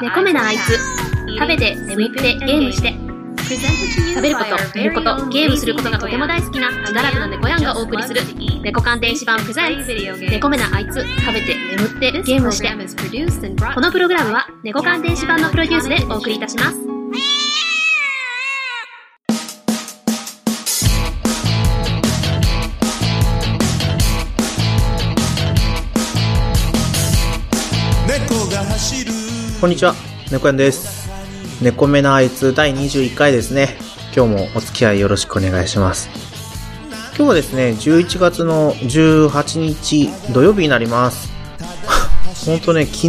猫目なあいつ食べて眠ってゲームして食べること寝ることゲームすることがとても大好きなしだらくな猫やんがお送りする猫鑑電子版プレゼンツ猫目なあいつ食べて眠ってゲームしてこのプログラムは猫鑑電子版のプロデュースでお送りいたしますこんにちは、猫やんです。猫目のあいつ第21回ですね。今日もお付き合いよろしくお願いします。今日はですね、11月の18日土曜日になります。ほんとね、昨日、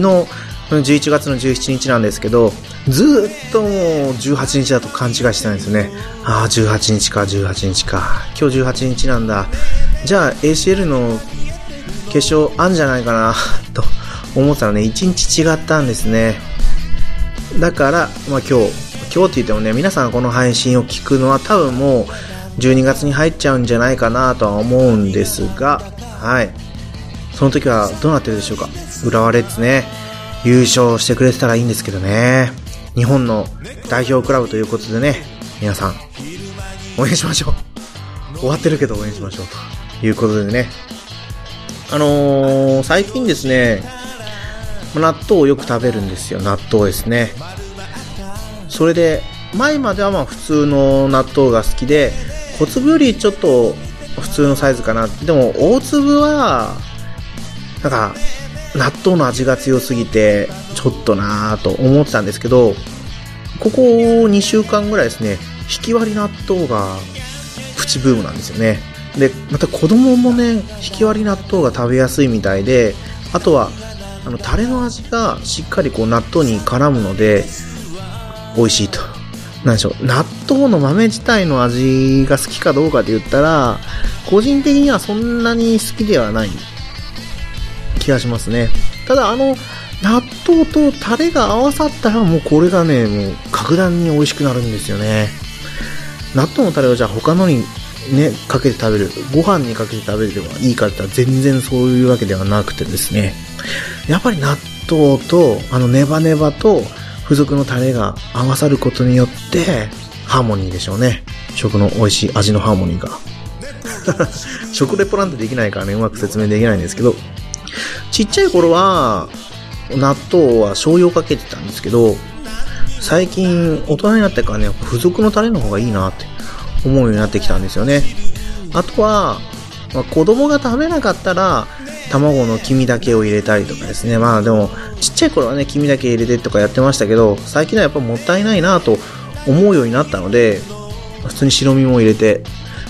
11月の17日なんですけど、ずっともう18日だと勘違いしてたんですよね。ああ、18日か、18日か。今日18日なんだ。じゃあ ACL の決勝あんじゃないかな、思ったらね、1日違ったんですね。だから、まあ今日、今日って言ってもね、皆さんこの配信を聞くのは多分もう12月に入っちゃうんじゃないかなとは思うんですが、はい。その時はどうなってるでしょうか？浦和レッズね、優勝してくれてたらいいんですけどね。日本の代表クラブということでね、皆さん、応援しましょう。終わってるけど応援しましょう。ということでね。あのー、最近ですね、納豆をよく食べるんですよ。納豆ですね。それで、前まではまあ普通の納豆が好きで、小粒よりちょっと普通のサイズかな。でも大粒は、なんか、納豆の味が強すぎて、ちょっとなぁと思ってたんですけど、ここ2週間ぐらいですね、引き割り納豆がプチブームなんですよね。で、また子供もね、引き割り納豆が食べやすいみたいで、あとは、あの、タレの味がしっかりこう納豆に絡むので、美味しいと。なんでしょう、納豆の豆自体の味が好きかどうかで言ったら、個人的にはそんなに好きではない気がしますね。ただあの、納豆とタレが合わさったらもうこれがね、もう格段に美味しくなるんですよね。納豆のタレをじゃあ他のにね、かけて食べる、ご飯にかけて食べればいいかって言ったら全然そういうわけではなくてですね。やっぱり納豆と、あのネバネバと付属のタレが合わさることによって、ハーモニーでしょうね。食の美味しい味のハーモニーが。食レポなんてできないからね、うまく説明できないんですけど、ちっちゃい頃は、納豆は醤油をかけてたんですけど、最近大人になってからね、付属のタレの方がいいなって思うようになってきたんですよね。あとは、まあ、子供が食べなかったら、卵の黄身だけを入れたりとかですね。まあでも、ちっちゃい頃はね、黄身だけ入れてとかやってましたけど、最近はやっぱもったいないなと思うようになったので、普通に白身も入れて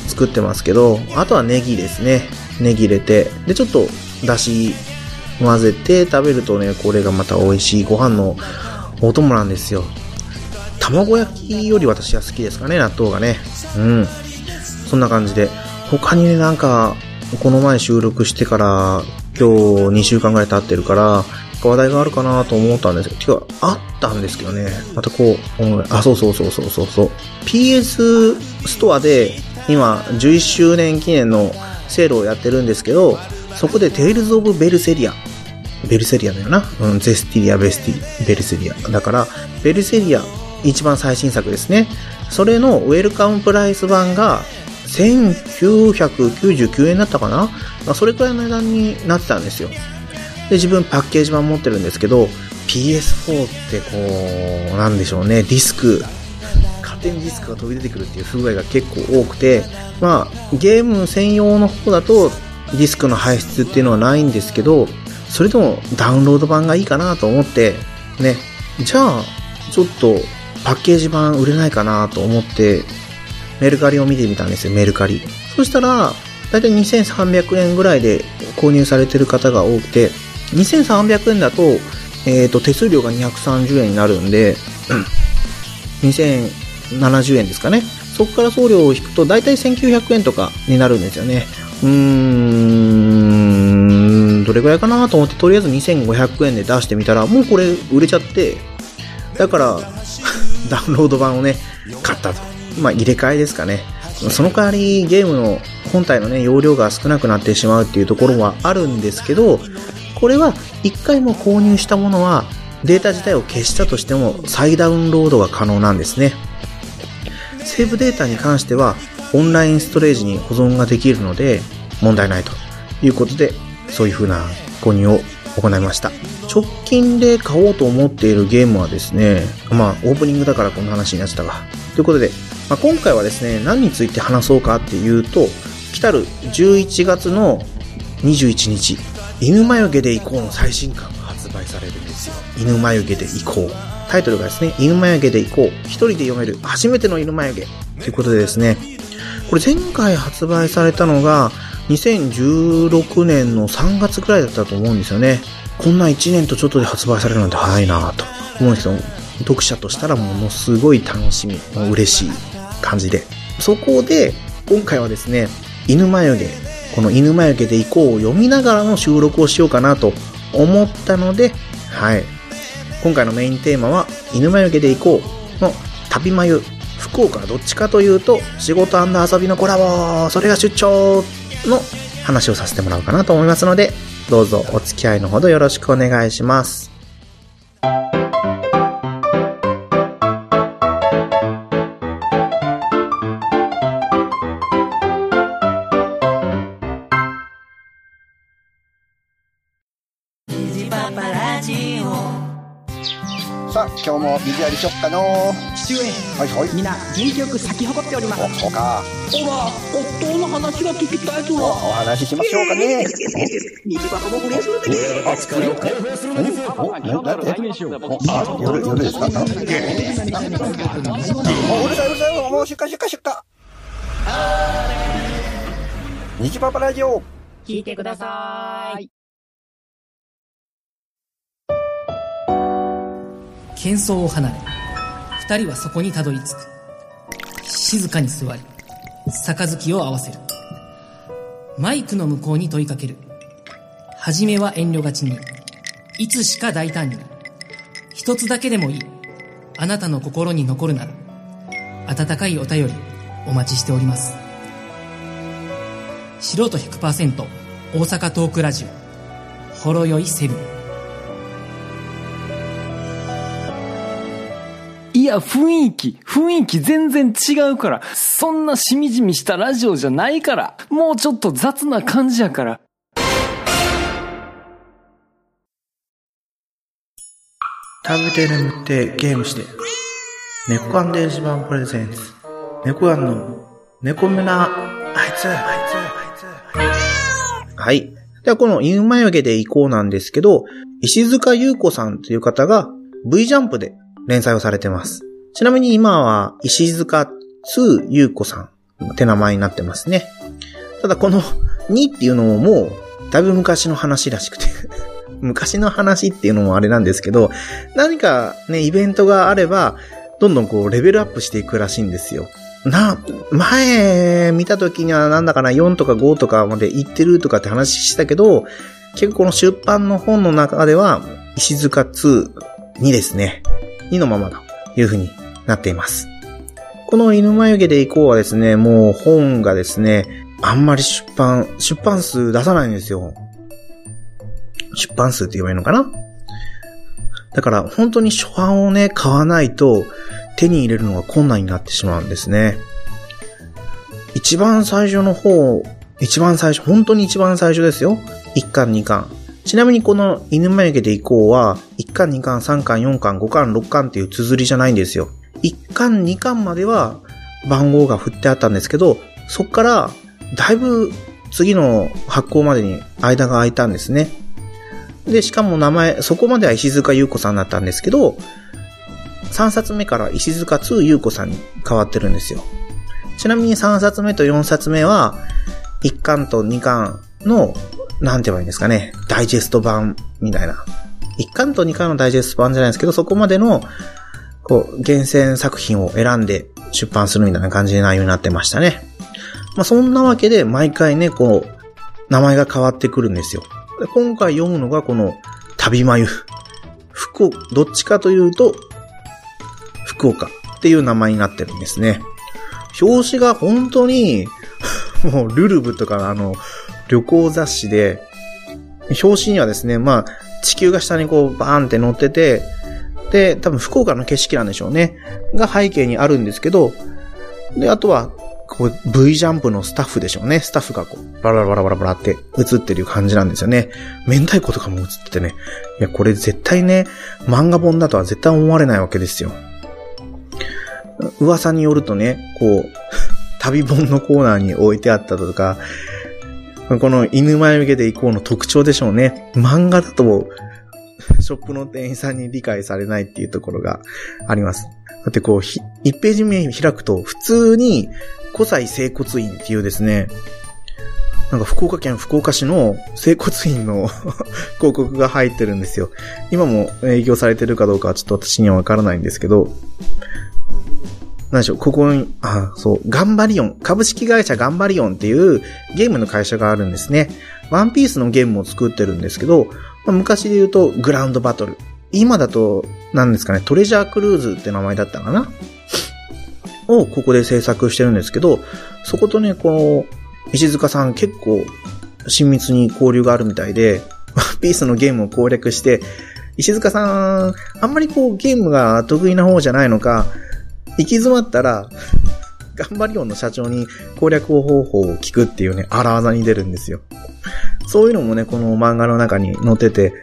作ってますけど、あとはネギですね。ネギ入れて、で、ちょっと、だし混ぜて食べるとね、これがまた美味しいご飯のお供なんですよ。卵焼きより私は好きですかね、納豆がね。うん。そんな感じで。他にね、なんか、この前収録してから、今日2週間ぐらい経ってるから、話題があるかなと思ったんですけど、てか、あったんですけどね。またこう、あ、そうそうそうそうそうそう。PS ストアで、今、11周年記念のセールをやってるんですけど、そこでテイルズ・オブ・ベルセリア。ベルセリアだよな。うん、ゼスティリア、ベスティ、ベルセリア。だから、ベルセリア、一番最新作ですね。それのウェルカムプライス版が、1999円だったかな？まあそれくらいの値段になってたんですよ。で、自分パッケージ版持ってるんですけど、PS4 ってこう、なんでしょうね、ディスク、勝手にディスクが飛び出てくるっていう不具合が結構多くて、まあ、ゲーム専用の方だと、ディスクの排出っていうのはないんですけど、それでもダウンロード版がいいかなと思って、ね、じゃあ、ちょっとパッケージ版売れないかなと思って、メルカリを見てみたんですよ、メルカリ。そしたら、だいたい2300円ぐらいで購入されてる方が多くて、2300円だと、えっ、と、手数料が230円になるんで、2070円ですかね。そこから送料を引くと、だいたい1900円とかになるんですよね。うーん、どれぐらいかなと思って、とりあえず2500円で出してみたら、もうこれ売れちゃって、だから、ダウンロード版をね、買ったと。まあ、入れ替えですかね。その代わり、ゲームの本体のね、容量が少なくなってしまうっていうところはあるんですけど、これは一回も購入したものはデータ自体を消したとしても再ダウンロードが可能なんですね。セーブデータに関してはオンラインストレージに保存ができるので問題ないということでそういう風な購入を行いました。直近で買おうと思っているゲームはですね、まあオープニングだからこんな話になっちゃったが。ということで、まあ、今回はですね、何について話そうかっていうと、来たる11月の21日、犬眉毛で行こうの最新刊が発売されるんですよ。犬眉毛で行こう。タイトルがですね、犬眉毛で行こう。一人で読める初めての犬眉毛。ということでですね、これ前回発売されたのが、2016年の3月くらいだったと思うんですよね。こんな1年とちょっとで発売されるなんて早いなと思うんですけど、読者としたらものすごい楽しみ、嬉しい感じで。そこで、今回はですね、犬眉毛、この犬眉毛で行こうを読みながらの収録をしようかなと思ったので、はい。今回のメインテーマは、犬眉毛で行こうの旅眉。福岡どっちかというと、仕事遊びのコラボそれが出張の話をさせてもらおうかなと思いますので、どうぞお付き合いのほどよろしくお願いします。も水やりしよっかの父上。はいはい。皆元気よく咲き誇っております。おそうか。ほら夫の話が聞きたいとおお話ししましょうかね。道端も不倫するでおなんであ夜夜ですかうるさいうる。さいもう出荷出荷出荷虹パパラジオ聞いてください喧騒を離れ二人はそこにたどり着く。静かに座り杯を合わせる。マイクの向こうに問いかける。初めは遠慮がちにいつしか大胆に。一つだけでもいい。あなたの心に残るなら。温かいお便りお待ちしております。素人100%大阪トークラジオ。ほろよいセブン。や、雰囲気、雰囲気全然違うから。そんなしみじみしたラジオじゃないから。もうちょっと雑な感じやから。食べて眠ってゲームして。猫缶電子版プレゼンツ。猫缶の猫目なあいつ、あいつ、あいつ。はい。では、この犬眉毛で行こうなんですけど、石塚優子さんという方が V ジャンプで連載をされてます。ちなみに今は石塚2優子さんって名前になってますね。ただこの 2っていうのももうだいぶ昔の話らしくて 昔の話っていうのもあれなんですけど、何かね、イベントがあれば、どんどんこうレベルアップしていくらしいんですよ。な、前見た時にはなんだかな、4とか5とかまで行ってるとかって話したけど、結構この出版の本の中では、石塚2にですね。2のままという風になっています。この犬眉毛で行こうはですね、もう本がですね、あんまり出版、出版数出さないんですよ。出版数って言えばいいのかな？だから本当に初版をね、買わないと手に入れるのが困難になってしまうんですね。一番最初の方、一番最初、本当に一番最初ですよ。1巻2巻。ちなみにこの犬眉毛で行こうは、1巻、2巻、3巻、4巻、5巻、6巻っていう綴りじゃないんですよ。1巻、2巻までは番号が振ってあったんですけど、そっからだいぶ次の発行までに間が空いたんですね。で、しかも名前、そこまでは石塚優子さんだったんですけど、3冊目から石塚2優子さんに変わってるんですよ。ちなみに3冊目と4冊目は、1巻と2巻のなんて言えばいいんですかね、ダイジェスト版みたいな。1巻と2巻のダイジェスト版じゃないですけど、そこまでの、こう、厳選作品を選んで出版するみたいな感じの内容になってましたね。まあ、そんなわけで、毎回ね、こう、名前が変わってくるんですよ。で今回読むのがこの、旅眉。福、どっちかというと、福岡っていう名前になってるんですね。表紙が本当に、もうルルブとかあの、旅行雑誌で、表紙にはですね、まあ、地球が下にこうバーンって乗ってて、で、多分福岡の景色なんでしょうね。が背景にあるんですけど、で、あとは、こう、V ジャンプのスタッフでしょうね。スタッフがこう、バラバラバラバラって映ってる感じなんですよね。明太子とかも映っててね。いや、これ絶対ね、漫画本だとは絶対思われないわけですよ。噂によるとね、こう、旅本のコーナーに置いてあったとか、この犬前向けて以降の特徴でしょうね。漫画だと、ショップの店員さんに理解されないっていうところがあります。だってこう、1ページ目開くと、普通に、古西整骨院っていうですね、なんか福岡県福岡市の整骨院の 広告が入ってるんですよ。今も営業されてるかどうかはちょっと私にはわからないんですけど、なんでしょう、ここに、あ、そう、ガンバリオン、株式会社ガンバリオンっていうゲームの会社があるんですね。ワンピースのゲームを作ってるんですけど、まあ、昔で言うとグラウンドバトル。今だと、何ですかね、トレジャークルーズって名前だったかな？をここで制作してるんですけど、そことね、この、石塚さん結構親密に交流があるみたいで、ワンピースのゲームを攻略して、石塚さん、あんまりこうゲームが得意な方じゃないのか、行き詰まったら、頑張りオンの社長に攻略方法を聞くっていうね、荒技に出るんですよ。そういうのもね、この漫画の中に載ってて、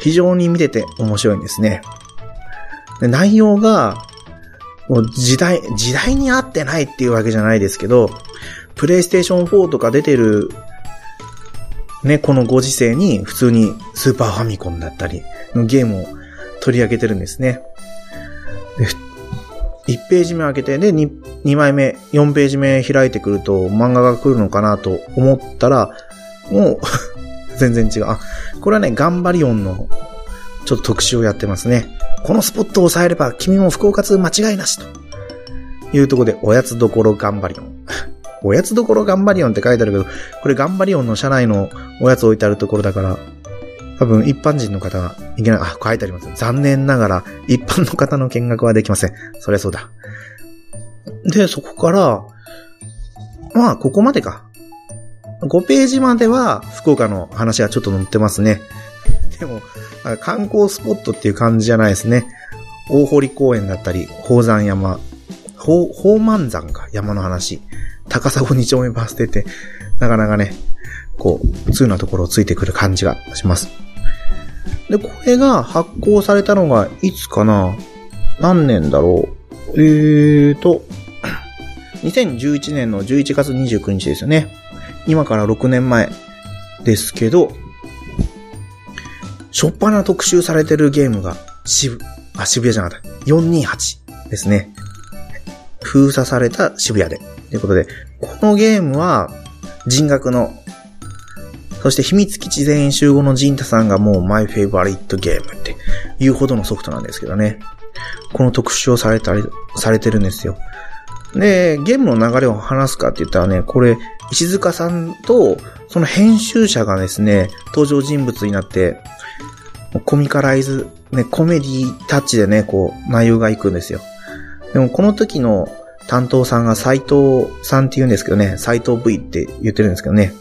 非常に見てて面白いんですね。で内容が、もう時代、時代に合ってないっていうわけじゃないですけど、プレイステーション4とか出てる、ね、このご時世に普通にスーパーファミコンだったりのゲームを取り上げてるんですね。1ページ目開けて、で2、2枚目、4ページ目開いてくると漫画が来るのかなと思ったら、もう 全然違う。あ、これはね、ガンバリオンのちょっと特集をやってますね。このスポットを押さえれば君も福岡通間違いなしと。いうとこで、おやつどころガンバリオン。おやつどころガンバリオンって書いてあるけど、これガンバリオンの車内のおやつ置いてあるところだから、多分一般人の方がいけない。あ、書いてあります。残念ながら一般の方の見学はできません。そりゃそうだ。で、そこから、まあ、ここまでか。5ページまでは福岡の話がちょっと載ってますね。でも、観光スポットっていう感じじゃないですね。大堀公園だったり、宝山山、宝宝満山か、山の話。高砂二丁目バス停って、なかなかね、こう、通なところをついてくる感じがします。で、これが発行されたのがいつかな？何年だろう？えーと、2011年の11月29日ですよね。今から6年前ですけど、しょっぱな特集されてるゲームが渋、あ、渋谷じゃなかった。428ですね。封鎖された渋谷で。ということで、このゲームは人格のそして秘密基地全員集合のジンタさんがもうマイフェイバリットゲームっていうほどのソフトなんですけどね。この特集をされたり、されてるんですよ。で、ゲームの流れを話すかって言ったらね、これ、石塚さんと、その編集者がですね、登場人物になって、コミカライズ、ね、コメディタッチでね、こう、内容がいくんですよ。でも、この時の担当さんが斎藤さんって言うんですけどね、斎藤 V って言ってるんですけどね。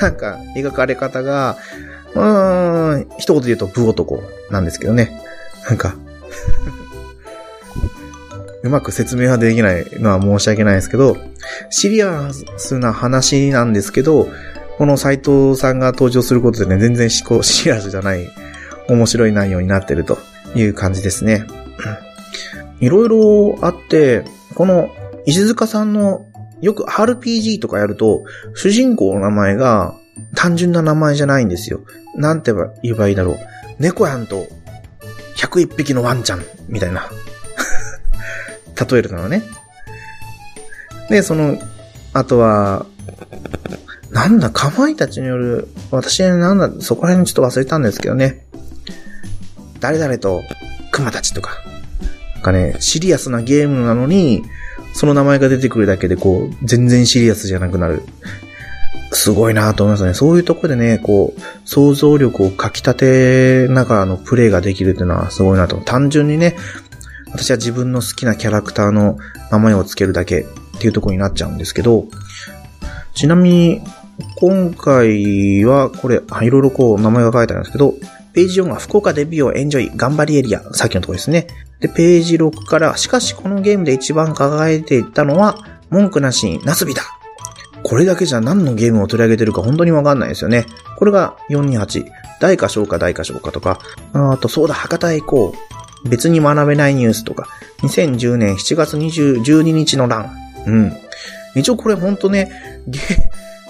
なんか、描かれ方が、うーん、一言で言うと、ブ男なんですけどね。なんか うまく説明はできないのは申し訳ないですけど、シリアスな話なんですけど、この斎藤さんが登場することでね、全然思考 シリアスじゃない面白い内容になってるという感じですね。いろいろあって、この石塚さんのよく RPG とかやると、主人公の名前が単純な名前じゃないんですよ。なんて言えばいいだろう。猫やんと101匹のワンちゃんみたいな。例えるのはね。で、その、あとは、なんだ、かまいたちによる、私なんだ、そこら辺ちょっと忘れたんですけどね。誰々と熊たちとか。なんかね、シリアスなゲームなのに、その名前が出てくるだけで、こう、全然シリアスじゃなくなる。すごいなと思いますね。そういうとこでね、こう、想像力をかき立てながらのプレイができるっていうのはすごいなと。単純にね、私は自分の好きなキャラクターの名前をつけるだけっていうとこになっちゃうんですけど、ちなみに、今回は、これ、いろいろこう、名前が書いてあるんですけど、ページ4が福岡デビューをエンジョイ、頑張りエリア、さっきのとこですね。で、ページ6から、しかしこのゲームで一番輝いていたのは、文句なしにナスビだ。これだけじゃ何のゲームを取り上げてるか本当にわかんないですよね。これが428、大か小か大か小かとか、あと、そうだ、博多へ行こう。別に学べないニュースとか、2010年7月20 12日の欄。うん。一応これほんとね、ゲ、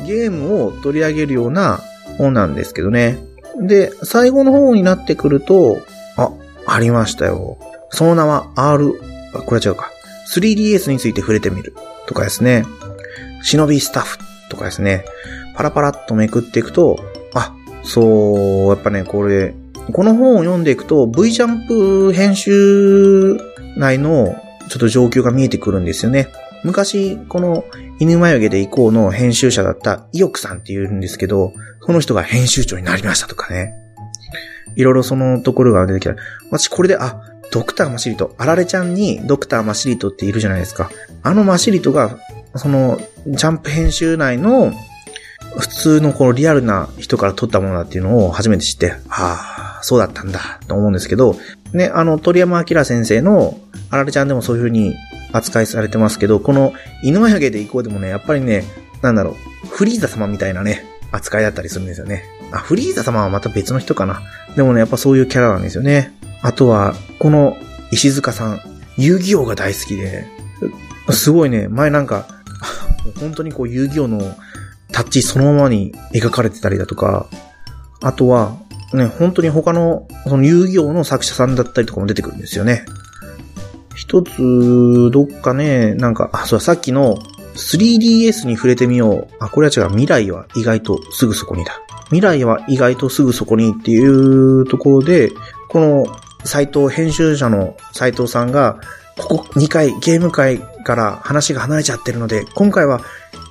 ゲームを取り上げるような本なんですけどね。で、最後の方になってくると、あ、ありましたよ。その名は R、あ、これは違うか。3DS について触れてみる。とかですね。忍びスタッフとかですね。パラパラっとめくっていくと、あ、そう、やっぱね、これ、この本を読んでいくと、V ジャンプ編集内のちょっと状況が見えてくるんですよね。昔、この犬眉毛で行こうの編集者だったイオクさんって言うんですけど、その人が編集長になりましたとかね。いろいろそのところが出てきた。私これで、あ、ドクターマシリト、あられちゃんにドクターマシリトっているじゃないですか。あのマシリトが、その、ジャンプ編集内の、普通のこのリアルな人から撮ったものだっていうのを初めて知って、ああ、そうだったんだ、と思うんですけど、ね、あの、鳥山明先生の、あられちゃんでもそういう風に扱いされてますけど、この犬眉毛で行こうでもね、やっぱりね、なんだろう、フリーザ様みたいなね、扱いだったりするんですよね。あ、フリーザ様はまた別の人かな。でもね、やっぱそういうキャラなんですよね。あとは、この石塚さん、遊戯王が大好きで、すごいね、前なんか、本当にこう遊戯王のタッチそのままに描かれてたりだとか、あとは、ね、本当に他の、その遊戯王の作者さんだったりとかも出てくるんですよね。一つ、どっかね、なんか、あ、そう、さっきの 3DS に触れてみよう。あ、これは違う。未来は意外とすぐそこにだ。未来は意外とすぐそこにっていうところで、このサイト編集者の斎藤さんが、ここ2回ゲーム会から話が離れちゃってるので、今回は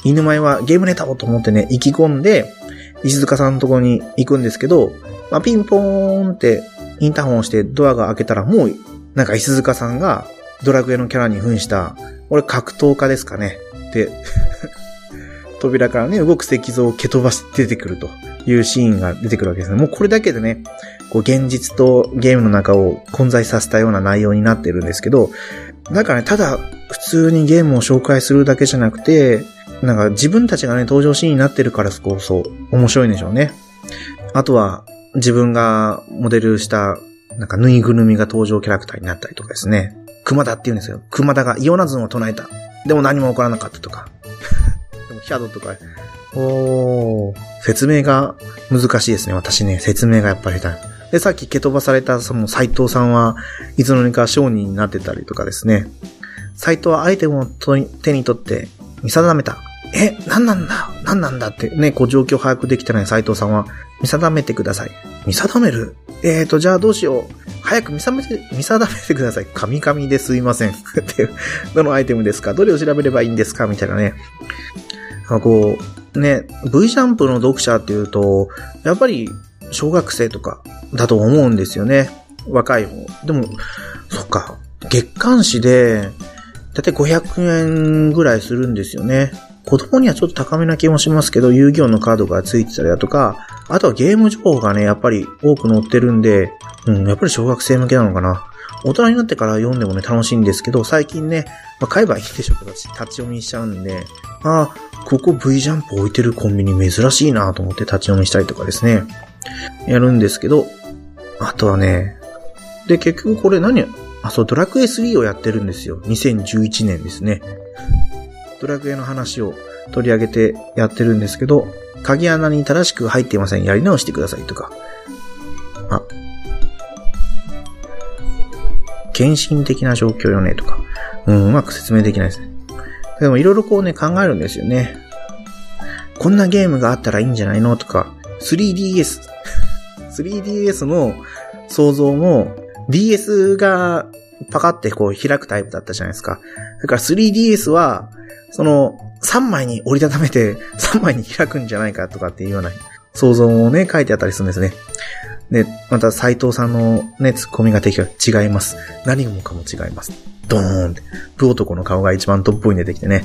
犬前はゲームネタをと思ってね、意気込んで、石塚さんのところに行くんですけど、まあ、ピンポーンってインターホンをしてドアが開けたらもう、なんか石塚さんがドラクエのキャラに扮した、俺格闘家ですかね。で、扉からね、動く石像を蹴飛ばして出てくるというシーンが出てくるわけですね。もうこれだけでね、こう現実とゲームの中を混在させたような内容になってるんですけど、だからね、ただ普通にゲームを紹介するだけじゃなくて、なんか自分たちがね、登場シーンになってるからこそ面白いんでしょうね。あとは、自分がモデルした、なんかぬいぐるみが登場キャラクターになったりとかですね。熊田って言うんですよ。熊田がイオナズンを唱えた。でも何も起こらなかったとか。でもヒャドとか、おー、説明が難しいですね。私ね、説明がやっぱり下手。で、さっき蹴飛ばされたその斎藤さんはいつの間にか商人になってたりとかですね。斎藤はアイテムを手に取って見定めた。え、何なんだ？何なんだってね、こう状況把握できてない斎藤さんは見定めてください。見定める？えーと、じゃあどうしよう。早く見定めて、見定めてください。神々ですいません。ってどのアイテムですか？どれを調べればいいんですか？みたいなね。あこう、ね、V ジャンプの読者っていうと、やっぱり小学生とかだと思うんですよね。若い方。でも、そっか。月刊誌で、だいたい500円ぐらいするんですよね。子供にはちょっと高めな気もしますけど、遊戯王のカードが付いてたりだとか、あとはゲーム情報がね、やっぱり多く載ってるんで、うん、やっぱり小学生向けなのかな。大人になってから読んでもね、楽しいんですけど、最近ね、まあ、買えばいいでしょうけど、立ち読みしちゃうんで、ああ、ここ V ジャンプ置いてるコンビニ珍しいなと思って立ち読みしたりとかですね、やるんですけど、あとはね、で、結局これ何あ、そう、ドラクエ3をやってるんですよ。2011年ですね。ドラクエの話を取り上げてやってるんですけど、鍵穴に正しく入っていません。やり直してくださいとか。あ。献身的な状況よねとか。うん、うまく説明できないですね。でもいろいろこうね、考えるんですよね。こんなゲームがあったらいいんじゃないのとか、3DS。3DS の想像も DS がパカってこう開くタイプだったじゃないですか。だから 3DS は、その3枚に折りたためて 3枚に開くんじゃないかとかっていうような想像をね、書いてあったりするんですね。で、また斎藤さんのね、ツッコミが的が違います。何もかも違います。ドーンって。プ男の顔が一番トップに出てきてね。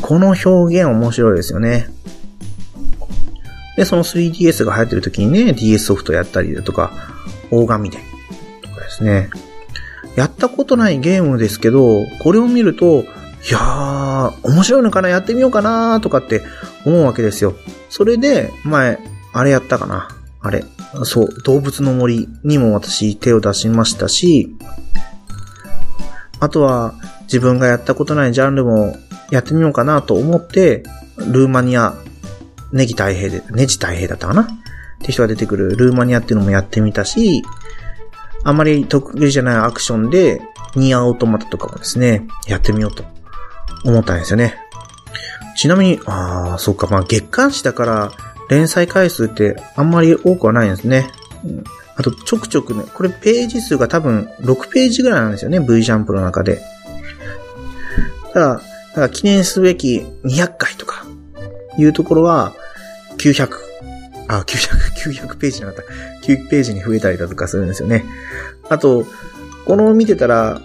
この表現面白いですよね。で、その 3DS が流行ってる時にね、DS ソフトやったりだとか、大神で、とかですね。やったことないゲームですけど、これを見ると、いやー、面白いのかなやってみようかなとかって思うわけですよ。それで、前、あれやったかなあれ。そう、動物の森にも私手を出しましたし、あとは自分がやったことないジャンルもやってみようかなと思って、ルーマニア、ネギ太平で、ネジ太平だったかなって人が出てくるルーマニアっていうのもやってみたし、あまり得意じゃないアクションで、ニアオートマタとかもですね、やってみようと思ったんですよね。ちなみに、ああ、そうか、まあ月刊誌だから、連載回数ってあんまり多くはないんですね。うんあと、ちょくちょくね、これページ数が多分6ページぐらいなんですよね、V ジャンプの中で。ただ、だ記念すべき200回とか、いうところは、900、あ、900、900ページじゃなかった。9ページに増えたりだとかするんですよね。あと、この見てたら、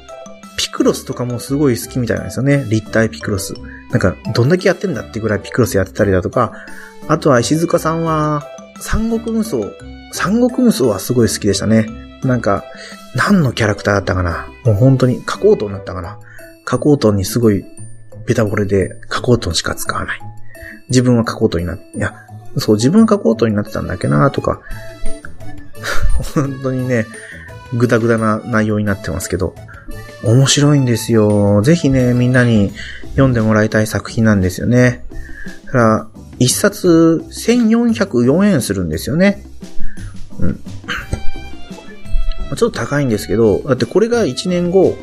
ピクロスとかもすごい好きみたいなんですよね。立体ピクロス。なんか、どんだけやってんだってぐらいピクロスやってたりだとか、あとは石塚さんは、三国無双。三国無双はすごい好きでしたね。なんか、何のキャラクターだったかなもう本当に、加工トンだったかな加工トンにすごい、ベタボレで、加工トンしか使わない。自分は加工トンにな、いや、そう、自分は加工トンになってたんだっけなとか、本当にね、ぐだぐだな内容になってますけど、面白いんですよ。ぜひね、みんなに読んでもらいたい作品なんですよね。だから、一冊1404円するんですよね。うん。ちょっと高いんですけど、だってこれが1年後、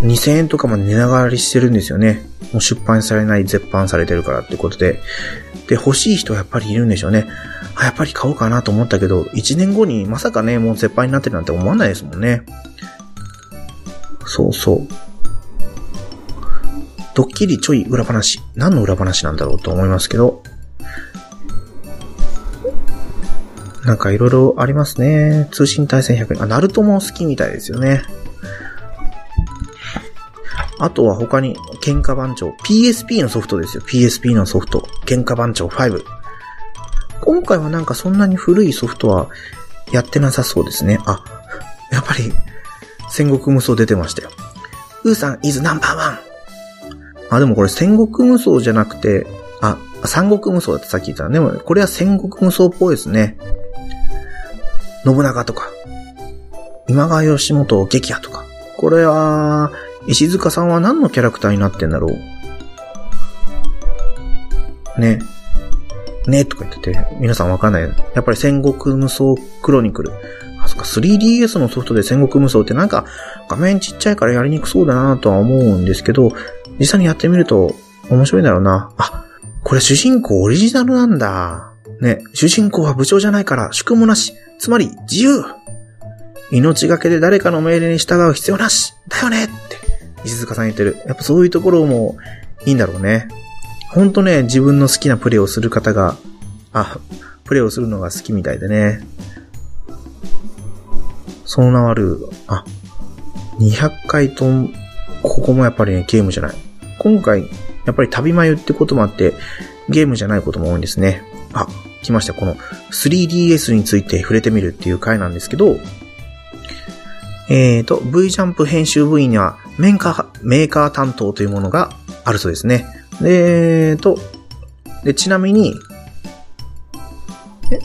2000円とかまで値上がりしてるんですよね。もう出版されない、絶版されてるからってことで。で、欲しい人はやっぱりいるんでしょうね。あ、やっぱり買おうかなと思ったけど、1年後にまさかね、もう絶版になってるなんて思わないですもんね。そうそう。ドッキリちょい裏話。何の裏話なんだろうと思いますけど。なんかいろいろありますね。通信対戦100円。あ、ナルトも好きみたいですよね。あとは他に、喧嘩番長。PSP のソフトですよ。PSP のソフト。喧嘩番長5。今回はなんかそんなに古いソフトはやってなさそうですね。あ、やっぱり、戦国無双出てましたよ。ウーさん is number one! あ、でもこれ戦国無双じゃなくて、あ、三国無双だってさっき言った。でもこれは戦国無双っぽいですね。信長とか、今川義元撃破とか。これは、石塚さんは何のキャラクターになってんだろうね。ねとか言ってて、皆さんわかんない。やっぱり戦国無双クロニクル。あ、そっか、3DS のソフトで戦国無双ってなんか画面ちっちゃいからやりにくそうだなとは思うんですけど、実際にやってみると面白いだろうな。あ、これ主人公オリジナルなんだ。ね、主人公は部長じゃないから宿務なし。つまり自由。命がけで誰かの命令に従う必要なし。だよねって、石塚さん言ってる。やっぱそういうところもいいんだろうね。ほんとね、自分の好きなプレイをする方が、あ、プレイをするのが好きみたいでね。その名はる、あ、200回とん、ここもやっぱりね、ゲームじゃない。今回、やっぱり旅眉ってこともあって、ゲームじゃないことも多いんですね。あ、来ました。この 3DS について触れてみるっていう回なんですけど、えーと、V ジャンプ編集部員にはメーカー、メーカー担当というものがあるそうですね。で、えーと、で、ちなみに、え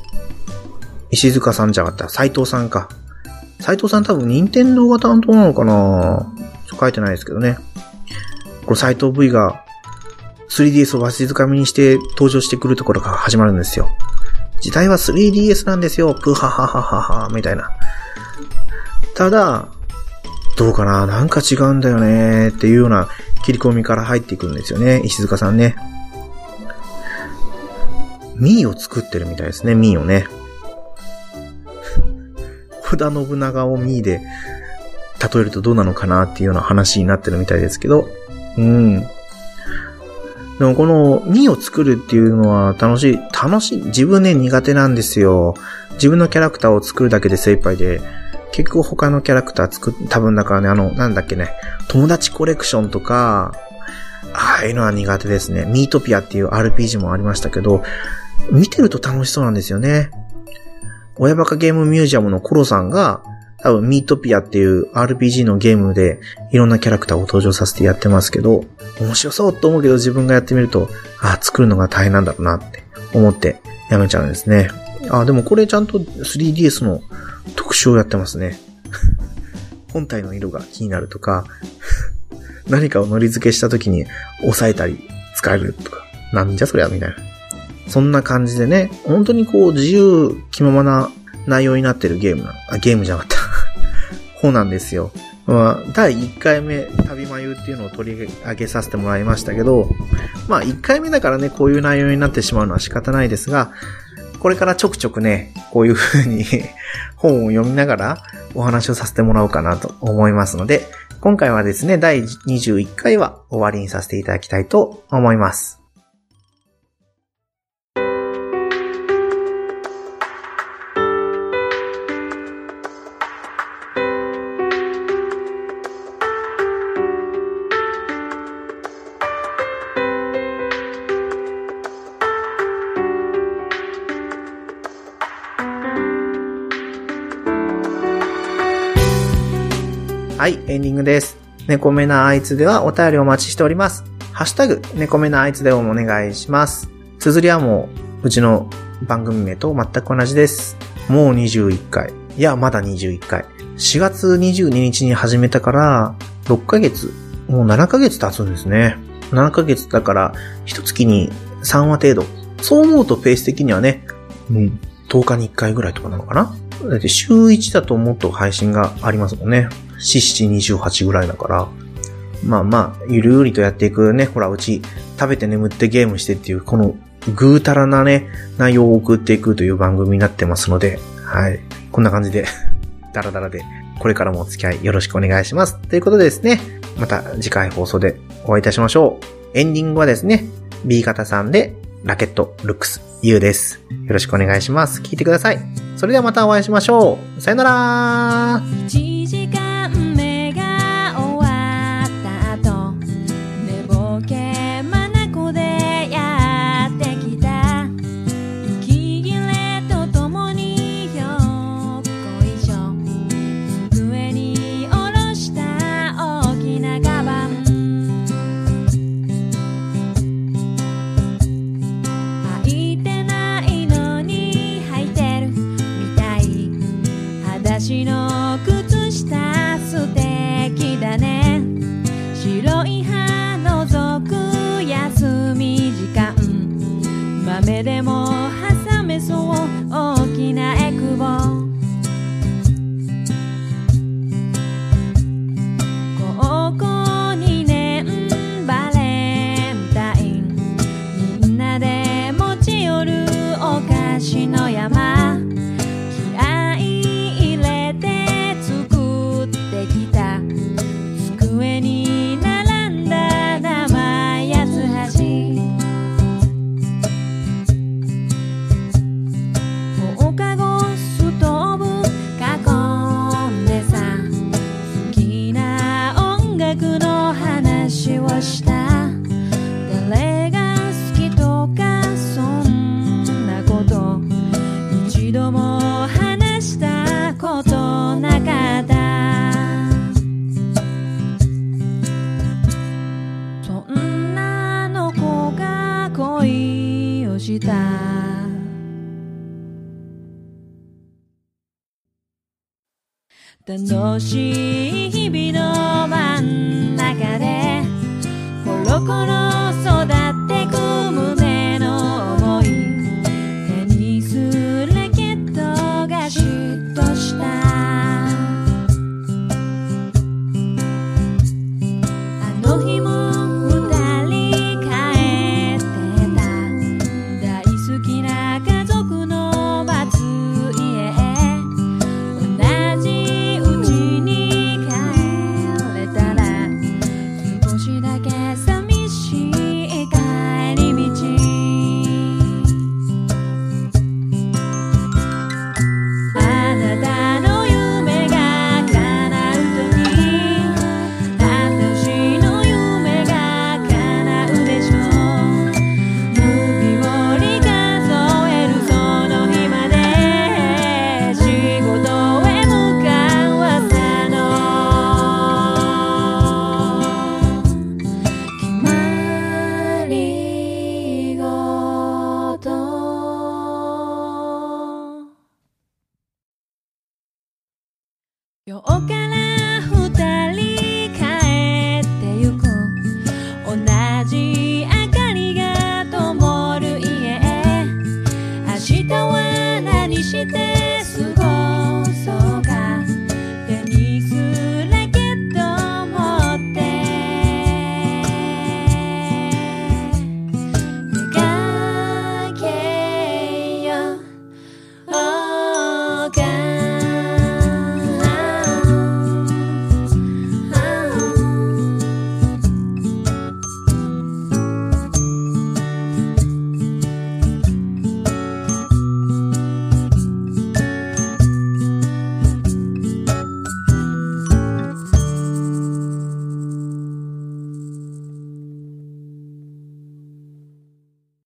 石塚さんじゃなかった。斎藤さんか。斎藤さん多分任天堂が担当なのかな？ちょ書いてないですけどね。これ斎藤 V が 3DS をわしづかみにして登場してくるところから始まるんですよ。時代は 3DS なんですよ。プハハハハハみたいな。ただ、どうかな？なんか違うんだよね？っていうような切り込みから入っていくんですよね。石塚さんね。ミーを作ってるみたいですね。ミーをね。織田信長をミーで例えるとどうなのかなっていうような話になってるみたいですけど。うん。でもこのミーを作るっていうのは楽しい、楽しい、自分ね苦手なんですよ。自分のキャラクターを作るだけで精一杯で、結構他のキャラクター作っ、多分だからね、あの、なんだっけね、友達コレクションとか、ああいうのは苦手ですね。ミートピアっていう RPG もありましたけど、見てると楽しそうなんですよね。親バカゲームミュージアムのコロさんが、多分ミートピアっていう RPG のゲームでいろんなキャラクターを登場させてやってますけど、面白そうと思うけど自分がやってみると、ああ、作るのが大変なんだろうなって思ってやめちゃうんですね。ああ、でもこれちゃんと 3DS の特集をやってますね。本体の色が気になるとか、何かをのり付けした時に押さえたり使えるとか、なんじゃそりゃみたいな。そんな感じでね、本当にこう自由気ままな内容になってるゲームな、あ、ゲームじゃなかった。方なんですよ。まあ、第1回目、旅眉っていうのを取り上げさせてもらいましたけど、まあ1回目だからね、こういう内容になってしまうのは仕方ないですが、これからちょくちょくね、こういう風に 本を読みながらお話をさせてもらおうかなと思いますので、今回はですね、第21回は終わりにさせていただきたいと思います。はい、エンディングです。猫目なあいつではお便りお待ちしております。ハッシュタグ、猫目なあいつでもお願いします。綴りはもう、うちの番組名と全く同じです。もう21回。いや、まだ21回。4月22日に始めたから、6ヶ月、もう7ヶ月経つんですね。7ヶ月だから、一月に3話程度。そう思うとペース的にはね、うん、10日に1回ぐらいとかなのかなだって週1だともっと配信がありますもんね。4、7、28ぐらいだから。まあまあ、ゆるゆりとやっていくね。ほら、うち食べて眠ってゲームしてっていう、このぐうたらなね、内容を送っていくという番組になってますので、はい。こんな感じで、ダラダラで、これからもお付き合いよろしくお願いします。ということでですね、また次回放送でお会いいたしましょう。エンディングはですね、B 型さんで、ラケット、ルックス、U です。よろしくお願いします。聞いてください。それではまたお会いしましょう。さよなら楽今日から